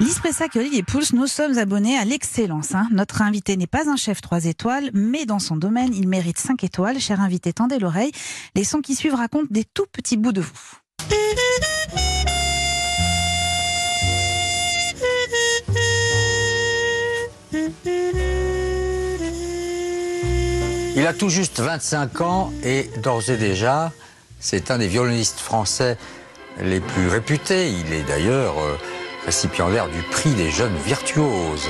Lise Pressac et Pouls, nous sommes abonnés à l'excellence. hein. Notre invité n'est pas un chef 3 étoiles, mais dans son domaine, il mérite 5 étoiles. Cher invité, tendez l'oreille. Les sons qui suivent racontent des tout petits bouts de vous. Il a tout juste 25 ans et d'ores et déjà, c'est un des violonistes français les plus réputés. Il est d'ailleurs euh, récipiendaire du prix des jeunes virtuoses.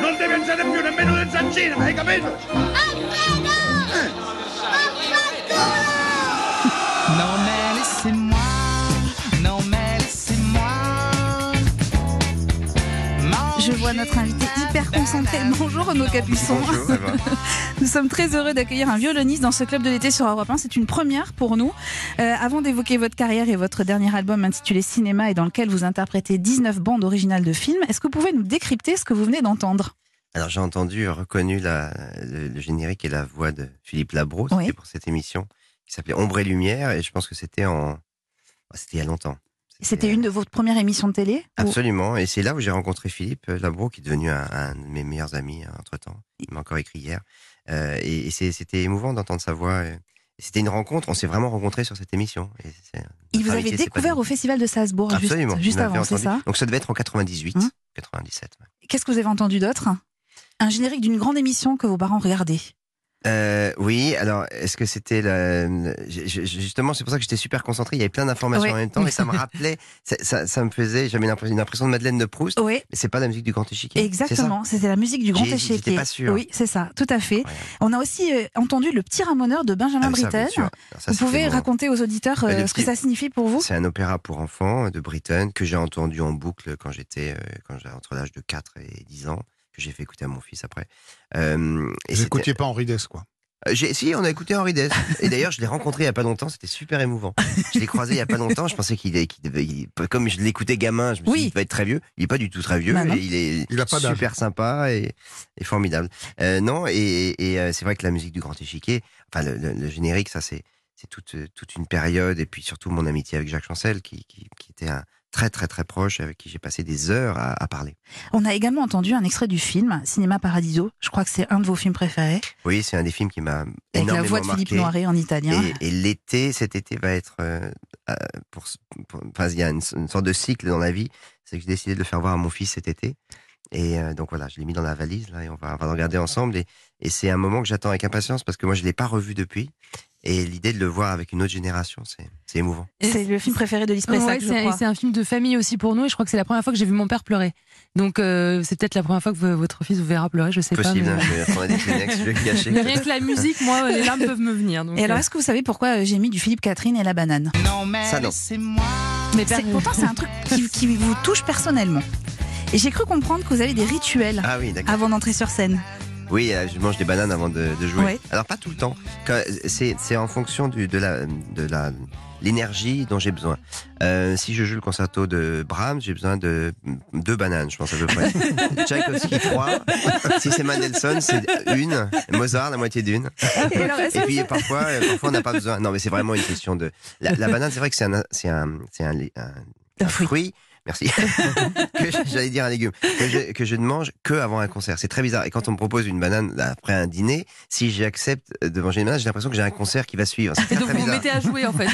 Non devi mangiare più nemmeno le zancine, hai capito? Notre invité hyper concentré. Bonjour Renaud Capuçon. Nous sommes très heureux d'accueillir un violoniste dans ce club de l'été sur Europe 1. C'est une première pour nous. Euh, avant d'évoquer votre carrière et votre dernier album intitulé Cinéma et dans lequel vous interprétez 19 bandes originales de films, est-ce que vous pouvez nous décrypter ce que vous venez d'entendre? Alors j'ai entendu, reconnu la, le, le générique et la voix de Philippe Labro, c'était Oui. pour cette émission qui s'appelait Ombre et Lumière, et je pense que c'était en, c'était il y a longtemps. C'était une de vos premières émissions de télé ou- Absolument, et c'est là où j'ai rencontré Philippe Labro, qui est devenu un, un de mes meilleurs amis entre temps. Il m'a encore écrit hier, Euh, et, c'était émouvant d'entendre sa voix. et C'était une rencontre, on s'est vraiment rencontrés sur cette émission. Et Il vous avait découvert pas au Festival de Salzbourg juste, Absolument, juste avant, c'est ça Donc ça devait être en 98, Hum. 97. ouais. Qu'est-ce que vous avez entendu d'autre? Un générique d'une grande émission que vos parents regardaient? Euh, oui, alors est-ce que c'était je- justement c'est pour ça que j'étais super concentré. Il y avait plein d'informations en même temps et ça me rappelait, ça, ça, ça me faisait, j'avais une impression, de Madeleine de Proust. Oui, Mais c'est pas la musique du Grand Échiquier. exactement. C'était la musique du Grand Échiquier. pas sûr. Oui, c'est ça, tout à fait. On a aussi euh, entendu le petit ramoneur de Benjamin Ah, Britten. ça, Vous pouvez raconter aux auditeurs euh, le ce que ça signifie pour vous? C'est un opéra pour enfants de Britten que j'ai entendu en boucle quand j'étais, euh, quand j'avais entre l'âge de 4 et 10 ans, que j'ai fait écouter à mon fils après. Euh, et Vous n'écoutiez pas Henri Dess, quoi. Euh, si, on a écouté Henri Dess. Et d'ailleurs, je l'ai rencontré il y a pas longtemps, c'était super émouvant. Je l'ai croisé il y a pas longtemps, je pensais qu'il qu'il devait, il- comme je l'écoutais gamin, je me suis Oui. dit, il va être très vieux. Il est pas du tout très vieux, Bah il est Il a pas d'âge. super sympa et, et formidable. Euh, non, et, et, euh, c'est vrai que la musique du Grand Échiquier, enfin, le, le- le générique, ça, c'est, toute, toute une période, et puis surtout mon amitié avec Jacques Chancel, qui, qui, qui était un très, très, très proche, avec qui j'ai passé des heures à, à parler. On a également entendu un extrait du film Cinéma Paradiso. Je crois que c'est un de vos films préférés, Oui, c'est un des films qui m'a avec la énormément voix de Philippe. Noiret en italien. Et, et l'été, cet été va être. euh, euh, pour, pour- enfin, il y a une, une sorte de cycle dans la vie. C'est que j'ai décidé de le faire voir à mon fils cet été. Et euh, donc voilà, je l'ai mis dans la valise là et on va, on va le regarder ensemble. Et, et c'est un moment que j'attends avec impatience parce que moi je l'ai pas revu depuis. Et l'idée de le voir avec une autre génération, c'est c'est émouvant. C'est le film préféré de Lise Ouais, c'est c'est un film de famille aussi pour nous et je crois que c'est la première fois que j'ai vu mon père pleurer. Donc euh, c'est peut-être la première fois que votre fils vous verra pleurer, je sais Possible. pas. hein, mais- je vais prendre des Kleenex, je vais cacher. Mais rien que la musique, moi, les larmes peuvent me venir. Donc, Et alors, euh, est-ce que vous savez pourquoi euh, j'ai mis du Philippe Catherine et la banane? Non mais Ça, non. laissez-moi. mais C'est- Pourtant, c'est un truc qui, qui vous touche personnellement. Et j'ai cru comprendre que vous avez des rituels Ah oui, avant d'entrer sur scène. Oui, euh, je mange des bananes avant de, de jouer. Ouais. Alors pas tout le temps. C'est en fonction du, de la de la l'énergie dont j'ai besoin. Euh, si je joue le concerto de Brahms, j'ai besoin de deux bananes, je pense à peu près. Tchaïkovski trois. Si c'est Mendelssohn, c'est une. Mozart, la moitié d'une. Et Et puis parfois, euh, parfois on n'a pas besoin. Non, mais c'est vraiment une question de. La, la banane, c'est vrai que c'est un, c'est un, c'est un, un- Un un fruit. fruit. Merci. que j'allais dire un légume que je, que je ne mange que avant un concert. C'est très bizarre. Et quand on me propose une banane après un dîner, si j'accepte de manger une banane, j'ai l'impression que j'ai un concert qui va suivre. C'est Et donc très vous vous bizarre. mettez à jouer en fait.